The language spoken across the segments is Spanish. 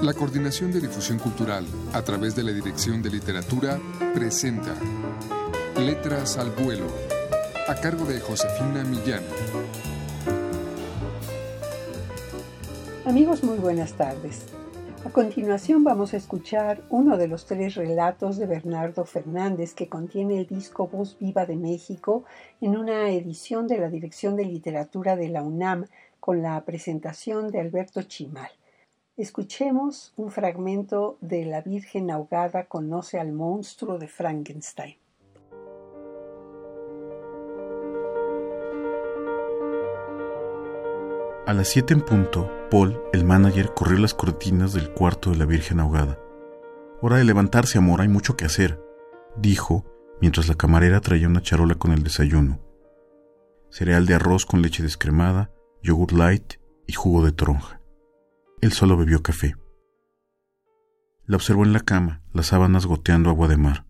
La Coordinación de Difusión Cultural, a través de la Dirección de Literatura, presenta Letras al Vuelo, a cargo de Josefina Millán. Amigos, muy buenas tardes. A continuación vamos a escuchar uno de los tres relatos de Bernardo Fernández que contiene el disco Voz Viva de México en una edición de la Dirección de Literatura de la UNAM con la presentación de Alberto Chimal. Escuchemos un fragmento de La Virgen ahogada conoce al monstruo de Frankenstein. A las siete en punto, Paul, el manager, corrió las cortinas del cuarto de la Virgen ahogada. Hora de levantarse, amor, hay mucho que hacer, dijo, mientras la camarera traía una charola con el desayuno. Cereal de arroz con leche descremada, yogur light y jugo de toronja. Él solo bebió café. La observó en la cama, las sábanas goteando agua de mar.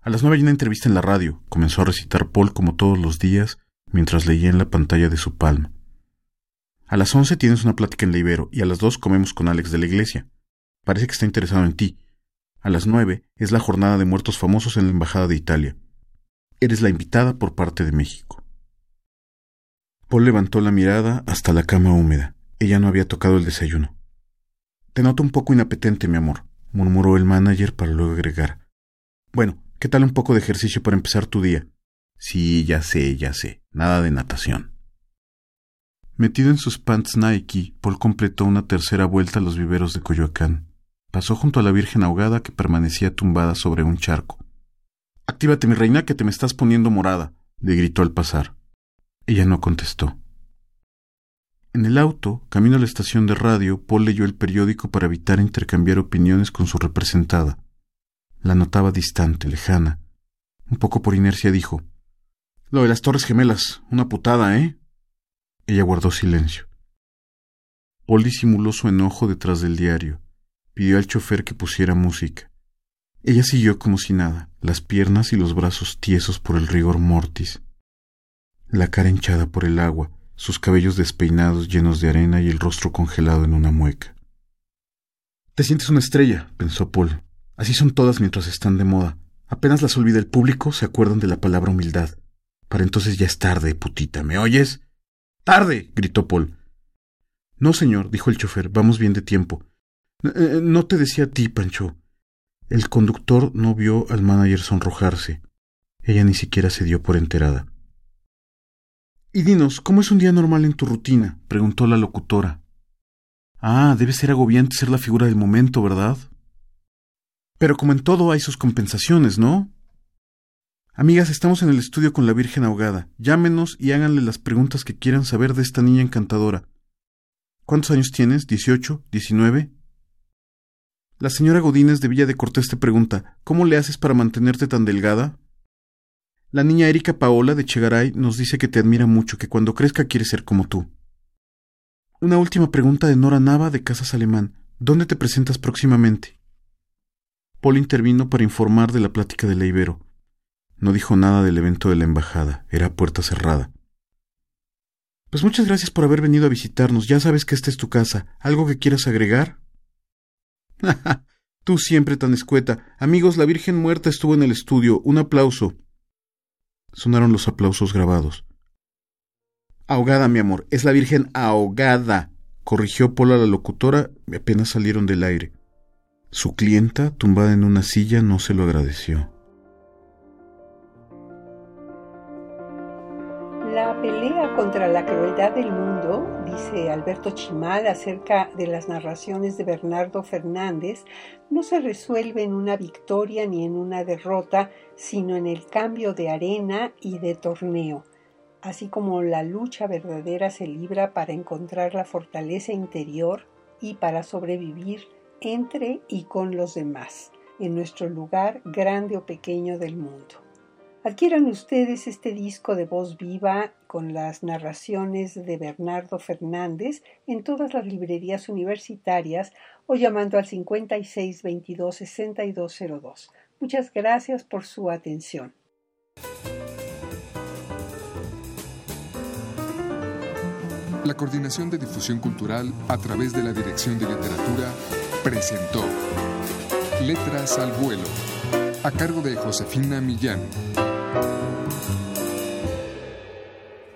A las nueve hay una entrevista en la radio, comenzó a recitar Paul como todos los días, mientras leía en la pantalla de su palma. A las once tienes una plática en la Ibero y a las dos comemos con Alex de la iglesia. Parece que está interesado en ti. A las nueve es la jornada de muertos famosos en la Embajada de Italia. Eres la invitada por parte de México. Paul levantó la mirada hasta la cama húmeda. Ella no había tocado el desayuno. Te noto un poco inapetente, mi amor, murmuró el manager para luego agregar. Bueno, ¿qué tal un poco de ejercicio para empezar tu día? Sí, ya sé, ya sé. Nada de natación. Metido en sus pants Nike, Paul completó una tercera vuelta a los viveros de Coyoacán. Pasó junto a la Virgen ahogada que permanecía tumbada sobre un charco. Actívate, mi reina, que te me estás poniendo morada, le gritó al pasar. Ella no contestó. En el auto, camino a la estación de radio, Paul leyó el periódico para evitar intercambiar opiniones con su representada. La notaba distante, lejana. Un poco por inercia dijo Lo de las Torres Gemelas, una putada, ¿eh? Ella guardó silencio. Paul disimuló su enojo detrás del diario. Pidió al chofer que pusiera música. Ella siguió como si nada, las piernas y los brazos tiesos por el rigor mortis, la cara hinchada por el agua, sus cabellos despeinados llenos de arena y el rostro congelado en una mueca. Te sientes una estrella, pensó Paul. Así son todas mientras están de moda. Apenas las olvida el público, se acuerdan de la palabra humildad. Para entonces ya es tarde, putita. ¿Me oyes? ¡Tarde! gritó Paul. No, señor, dijo el chofer, vamos bien de tiempo. Eh, no te decía a ti, Pancho. El conductor no vio al manager sonrojarse. Ella ni siquiera se dio por enterada. Y dinos, ¿cómo es un día normal en tu rutina? preguntó la locutora. Ah, debe ser agobiante ser la figura del momento, ¿verdad? Pero como en todo hay sus compensaciones, ¿no? Amigas, estamos en el estudio con la Virgen ahogada. Llámenos y háganle las preguntas que quieran saber de esta niña encantadora. ¿Cuántos años tienes? ¿Dieciocho? ¿Diecinueve? La señora Godínez de Villa de Cortés te pregunta ¿Cómo le haces para mantenerte tan delgada? La niña Erika Paola de Chegaray nos dice que te admira mucho, que cuando crezca quiere ser como tú. Una última pregunta de Nora Nava de Casas Alemán. ¿Dónde te presentas próximamente? Paul intervino para informar de la plática de la Ibero. No dijo nada del evento de la embajada, era puerta cerrada. Pues muchas gracias por haber venido a visitarnos. Ya sabes que esta es tu casa. ¿Algo que quieras agregar? Tú siempre tan escueta. Amigos, la Virgen muerta estuvo en el estudio. Un aplauso. Sonaron los aplausos grabados. Ahogada, mi amor, es la Virgen ahogada, corrigió Paul a la locutora y apenas salieron del aire. Su clienta, tumbada en una silla, no se lo agradeció. La pelea contra la crueldad del dice Alberto Chimal acerca de las narraciones de Bernardo Fernández, no se resuelve en una victoria ni en una derrota, sino en el cambio de arena y de torneo, así como la lucha verdadera se libra para encontrar la fortaleza interior y para sobrevivir entre y con los demás, en nuestro lugar grande o pequeño del mundo. Adquieran ustedes este disco de voz viva con las narraciones de Bernardo Fernández en todas las librerías universitarias o llamando al 56 22 6202. Muchas gracias por su atención. La Coordinación de Difusión Cultural a través de la Dirección de Literatura presentó Letras al Vuelo, a cargo de Josefina Millán.